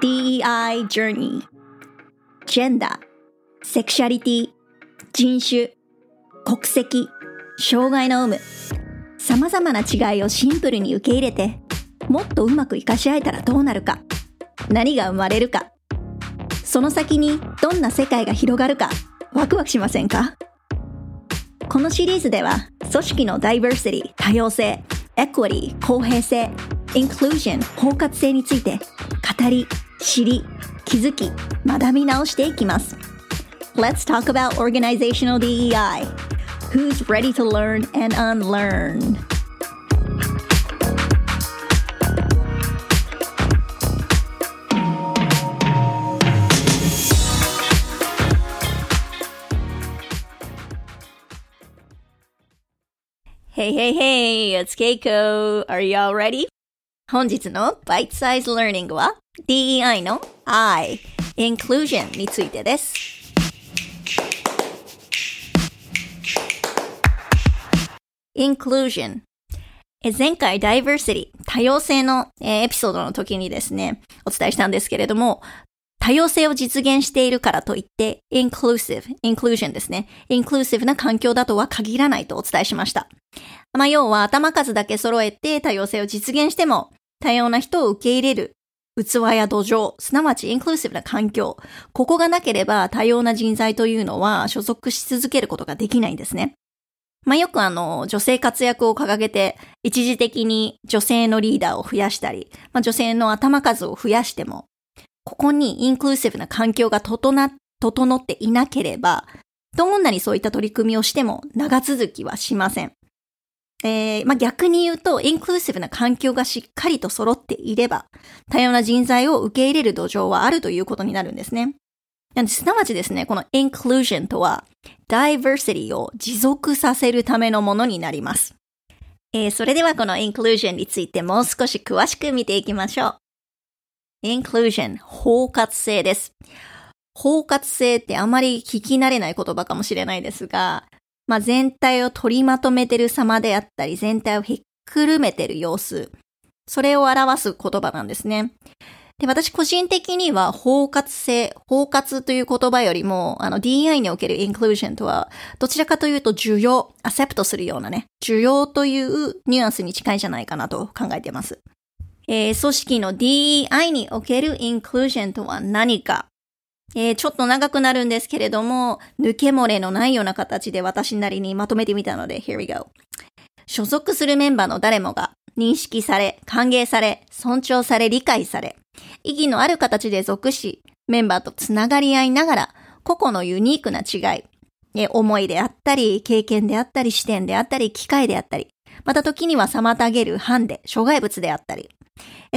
DEI Journey ジェンダー、セクシャリティ、人種、国籍、障害の有無、様々な違いをシンプルに受け入れて、もっとうまく活かし合えたらどうなるか、何が生まれるか、その先にどんな世界が広がるか、ワクワクしませんか？このシリーズでは、組織のダイバーシティ、多様性、エクオリー、公平性、インクルージョン、包括性について、語り、知り、気づき、学び直していきます。Let's talk about organizational DEI. Who's ready to learn and unlearn? Hey, hey, hey, it's Keiko. Are y'all ready? 本日の Bite Size Learning は DEI の I, Inclusion についてです。Inclusion 前回 Diversity 多様性の、エピソードの時にですね、お伝えしたんですけれども、多様性を実現しているからといって、inclusive, inclusion ですね。inclusive な環境だとは限らないとお伝えしました。まあ、要は頭数だけ揃えて多様性を実現しても、多様な人を受け入れる器や土壌、すなわちインクルーシブな環境。ここがなければ多様な人材というのは所属し続けることができないんですね。まあ、よくあの、女性活躍を掲げて、一時的に女性のリーダーを増やしたり、まあ、女性の頭数を増やしても、ここにインクルーシブな環境が整整っていなければ、どんなにそういった取り組みをしても長続きはしません。えーまあ、逆に言うと、インクルーシブな環境がしっかりと揃っていれば、多様な人材を受け入れる土壌はあるということになるんですね。なんですなわちですね、この inclusion とは、diversity を持続させるためのものになります。えーそれではこの inclusion についてもう少し詳しく見ていきましょう。inclusion、包括性です。包括性ってあまり聞き慣れない言葉かもしれないですが、まあ、全体を取りまとめてる様であったり、全体をひっくるめてる様子。それを表す言葉なんですね。で、私個人的には包括性、包括という言葉よりも、あの DI における inclusion とは、どちらかというと需要、アセプトするようなね、需要というニュアンスに近いじゃないかなと考えています。えー組織の DEI における inclusion とは何か？えーちょっと長くなるんですけれども、抜け漏れのないような形で私なりにまとめてみたので、here we go. 所属するメンバーの誰もが認識され、歓迎され、尊重され、理解され、意義のある形で属し、メンバーとつながり合いながら、個々のユニークな違い、え思いであったり、経験であったり、視点であったり、機会であったり、また時には妨げるハンデ、障害物であったり、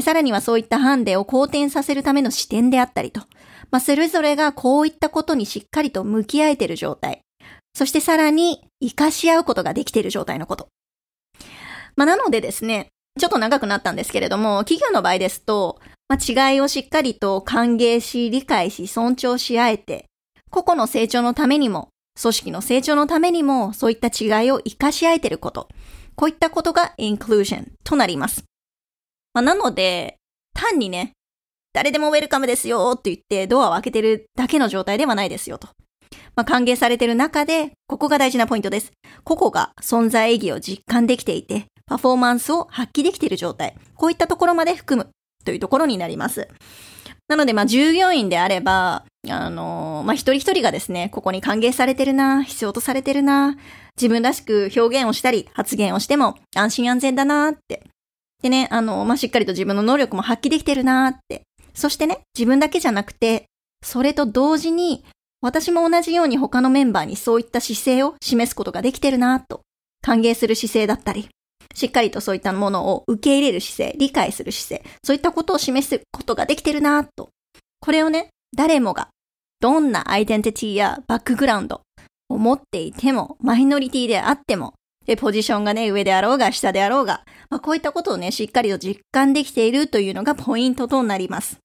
さらにはそういったハンデを好転させるための視点であったりと、まあ、それぞれがこういったことにしっかりと向き合えている状態。そしてさらに活かし合うことができている状態のこと。まあ、なのでですね、ちょっと長くなったんですけれども、企業の場合ですと、まあ、違いをしっかりと歓迎し、理解し、尊重し合えて、個々の成長のためにも、組織の成長のためにも、そういった違いを活かし合えていること。こういったことが inclusion となります。まあ、なので、単にね、誰でもウェルカムですよって言ってドアを開けてるだけの状態ではないですよと。まあ、歓迎されてる中で、ここが大事なポイントです。個々が存在意義を実感できていて、パフォーマンスを発揮できている状態。こういったところまで含むというところになります。なので、まあ、従業員であれば、あのまあ、一人一人がですね、ここに歓迎されてるな、必要とされてるな、自分らしく表現をしたり、発言をしても安心安全だなって。でね、あの、まあ、しっかりと自分の能力も発揮できてるなって。そしてね、自分だけじゃなくて、それと同時に、私も同じように他のメンバーにそういった姿勢を示すことができてるなと。歓迎する姿勢だったり、しっかりとそういったものを受け入れる姿勢、理解する姿勢、そういったことを示すことができてるなと。これをね、誰もが、どんなアイデンティティやバックグラウンドを持っていても、マイノリティであっても、で、ポジションがね、上であろうが下であろうが、まあ、こういったことをね、しっかりと実感できているというのがポイントとなります。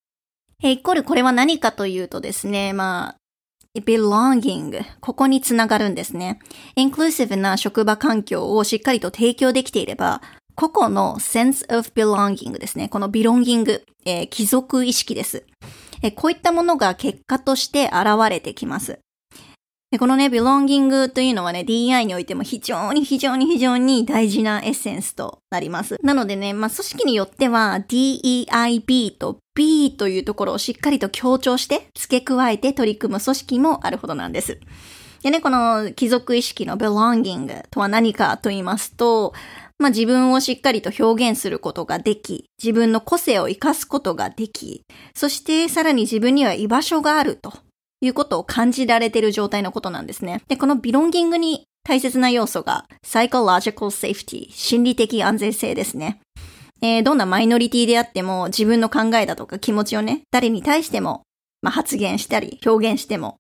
えイコールこれは何かというとですね、まあ、belonging。ここにつながるんですね。インクルーシブな職場環境をしっかりと提供できていれば、個々の sense of belonging ですね。この belonging、えー、貴族意識です、えー。こういったものが結果として現れてきます。でこのね、belonging というのはね、DI においても非常に非常に非常に大事なエッセンスとなります。なのでね、まあ、組織によっては DEIB と B というところをしっかりと強調して付け加えて取り組む組織もあるほどなんです。でね、この貴族意識の belonging とは何かと言いますと、まあ、自分をしっかりと表現することができ、自分の個性を活かすことができ、そしてさらに自分には居場所があるということを感じられている状態のことなんですね。で、このビロンギングに大切な要素が psychological safety 心理的安全性ですね。えー、どんなマイノリティであっても自分の考えだとか気持ちをね、誰に対しても、まあ、発言したり表現しても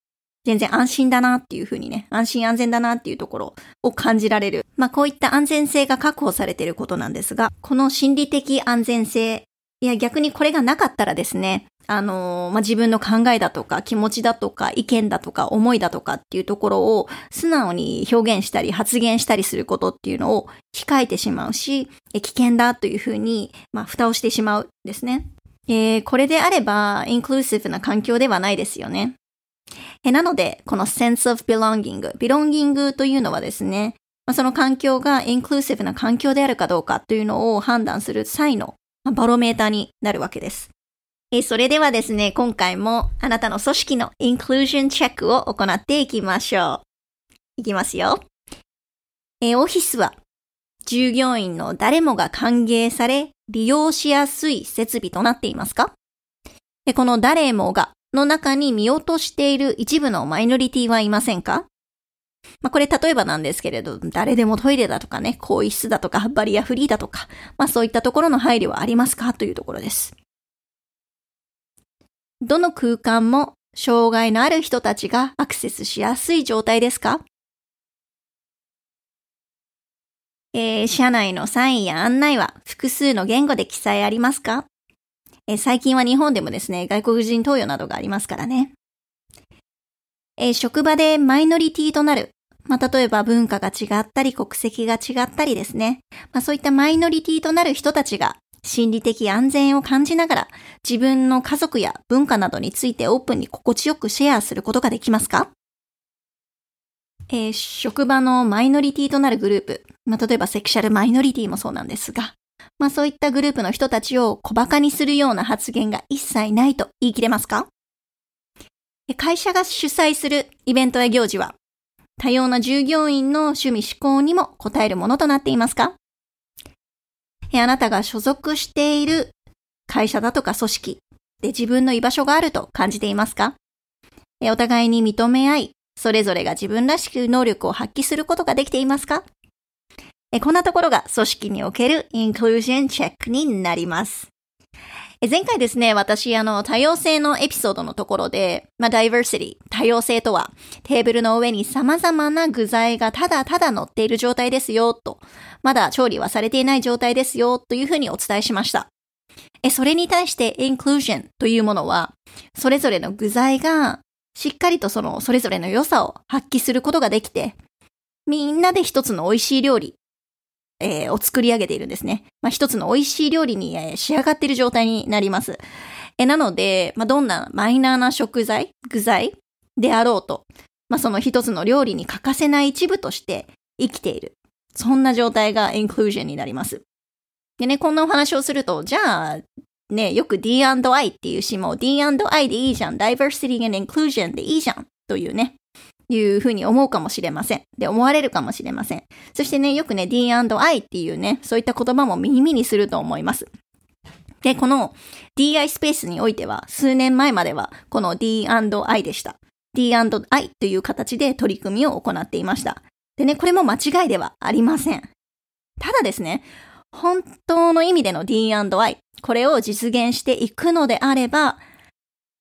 全然安心だなっていうふうにね、安心安全だなっていうところを感じられる。まあこういった安全性が確保されていることなんですが、この心理的安全性、いや逆にこれがなかったらですね、あの、まあ、自分の考えだとか気持ちだとか意見だとか思いだとかっていうところを素直に表現したり発言したりすることっていうのを控えてしまうし、危険だというふうに、まあ、蓋をしてしまうんですね。えー、これであれば、インクルーシブな環境ではないですよね。えなので、この sense of belonging、belonging というのはですね、まあ、その環境がインクルーシブな環境であるかどうかというのを判断する際のバロメーターになるわけです。えそれではですね、今回もあなたの組織のインクルージョンチェックを行っていきましょう。いきますよ。えオフィスは従業員の誰もが歓迎され、利用しやすい設備となっていますか？えこの誰もがの中に見落としている一部のマイノリティはいませんか？まあ、これ例えばなんですけれど、誰でもトイレだとかね、更衣室だとか、バリアフリーだとか、まあそういったところの配慮はありますか？というところです。どの空間も障害のある人たちがアクセスしやすい状態ですか？えー、社内のサインや案内は複数の言語で記載ありますか？え最近は日本でもですね、外国人投与などがありますからね。え職場でマイノリティとなる。まあ、例えば文化が違ったり国籍が違ったりですね。まあ、そういったマイノリティとなる人たちが心理的安全を感じながら自分の家族や文化などについてオープンに心地よくシェアすることができますか？えー、職場のマイノリティとなるグループ、まあ、例えばセクシャルマイノリティもそうなんですが、まあそういったグループの人たちを小馬鹿にするような発言が一切ないと言い切れますか？会社が主催するイベントや行事は、多様な従業員の趣味思考にも応えるものとなっていますか？あなたが所属している会社だとか組織で自分の居場所があると感じていますか？お互いに認め合い、それぞれが自分らしく能力を発揮することができていますか？こんなところが組織におけるインクルージョンチェックになります。前回ですね、私、あの、多様性のエピソードのところで、まあ、diversity、多様性とは、テーブルの上に様々な具材がただただ乗っている状態ですよ、と、まだ調理はされていない状態ですよ、というふうにお伝えしました。え、それに対して、インクルージョンというものは、それぞれの具材が、しっかりとその、それぞれの良さを発揮することができて、みんなで一つの美味しい料理、えー、を作り上げているんですね。まあ、一つの美味しい料理に、えー、仕上がっている状態になります。えー、なので、まあ、どんなマイナーな食材、具材であろうと、まあ、その一つの料理に欠かせない一部として生きている。そんな状態がインクルージョンになります。でね、こんなお話をすると、じゃあ、ね、よく D&I っていう詩も D&I でいいじゃん。Diversity and Inclusion でいいじゃん。というね、いうふうに思うかもしれません。で、思われるかもしれません。そしてね、よくね、D&I っていうね、そういった言葉も耳にすると思います。で、この DI スペースにおいては、数年前までは、この D&I でした。D&I という形で取り組みを行っていました。でね、これも間違いではありません。ただですね、本当の意味での D&I、これを実現していくのであれば、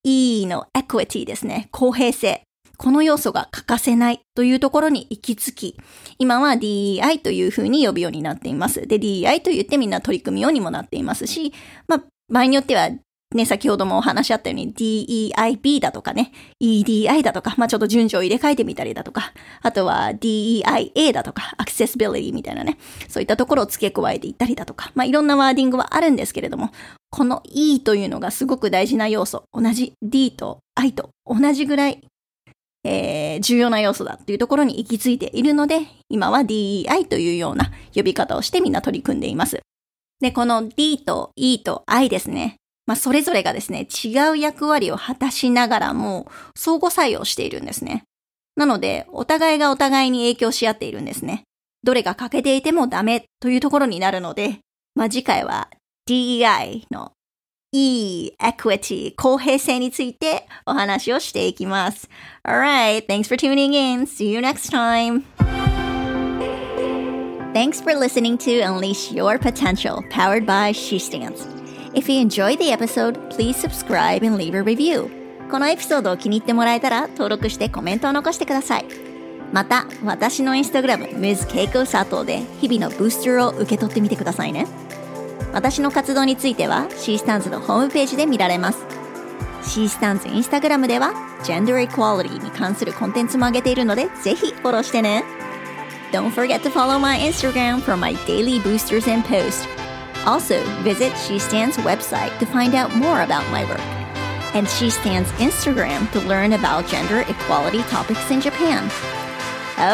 E の equity ですね、公平性。この要素が欠かせないというところに行き着き、今は DEI というふうに呼ぶようになっています。で、DEI と言ってみんな取り組みようにもなっていますし、まあ、場合によってはね、先ほどもお話しあったように DEIB だとかね、EDI だとか、まあちょっと順序を入れ替えてみたりだとか、あとは DEIA だとか、Accessibility みたいなね、そういったところを付け加えていったりだとか、まあいろんなワーディングはあるんですけれども、この E というのがすごく大事な要素。同じ D と I と同じぐらいえー、重要な要素だっていうところに行き着いているので、今は DEI というような呼び方をしてみんな取り組んでいます。で、この D と E と I ですね。まあ、それぞれがですね、違う役割を果たしながらも、相互作用しているんですね。なので、お互いがお互いに影響し合っているんですね。どれが欠けていてもダメというところになるので、まあ、次回は DEI の E、equity、公平性についてお話をしていきます。Alright, thanks for tuning in. See you next time. Thanks for listening to Unleash Your Potential, powered by She Stands. If you enjoyed the episode, please subscribe and leave a review. このエピソードを気に入ってもらえたら登録してコメントを残してください。また、私のインスタグラム、Ms. Keiko Sato で日々のブースターを受け取ってみてくださいね。私の活動については C スタンズのホームページで見られます。C スタンズインスタグラムでは Gender Equality に関するコンテンツも上げているのでぜひフォローしてね。Don't forget to follow my Instagram for my daily boosters and posts. Also, visit She Stands website to find out more about my work. And She Stands Instagram to learn about gender equality topics in Japan.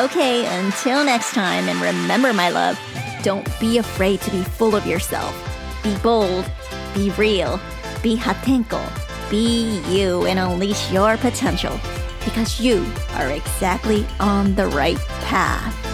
Okay, until next time, and remember, my love, don't be afraid to be full of yourself. Be bold, be real, be hatenko, be you and unleash your potential because you are exactly on the right path.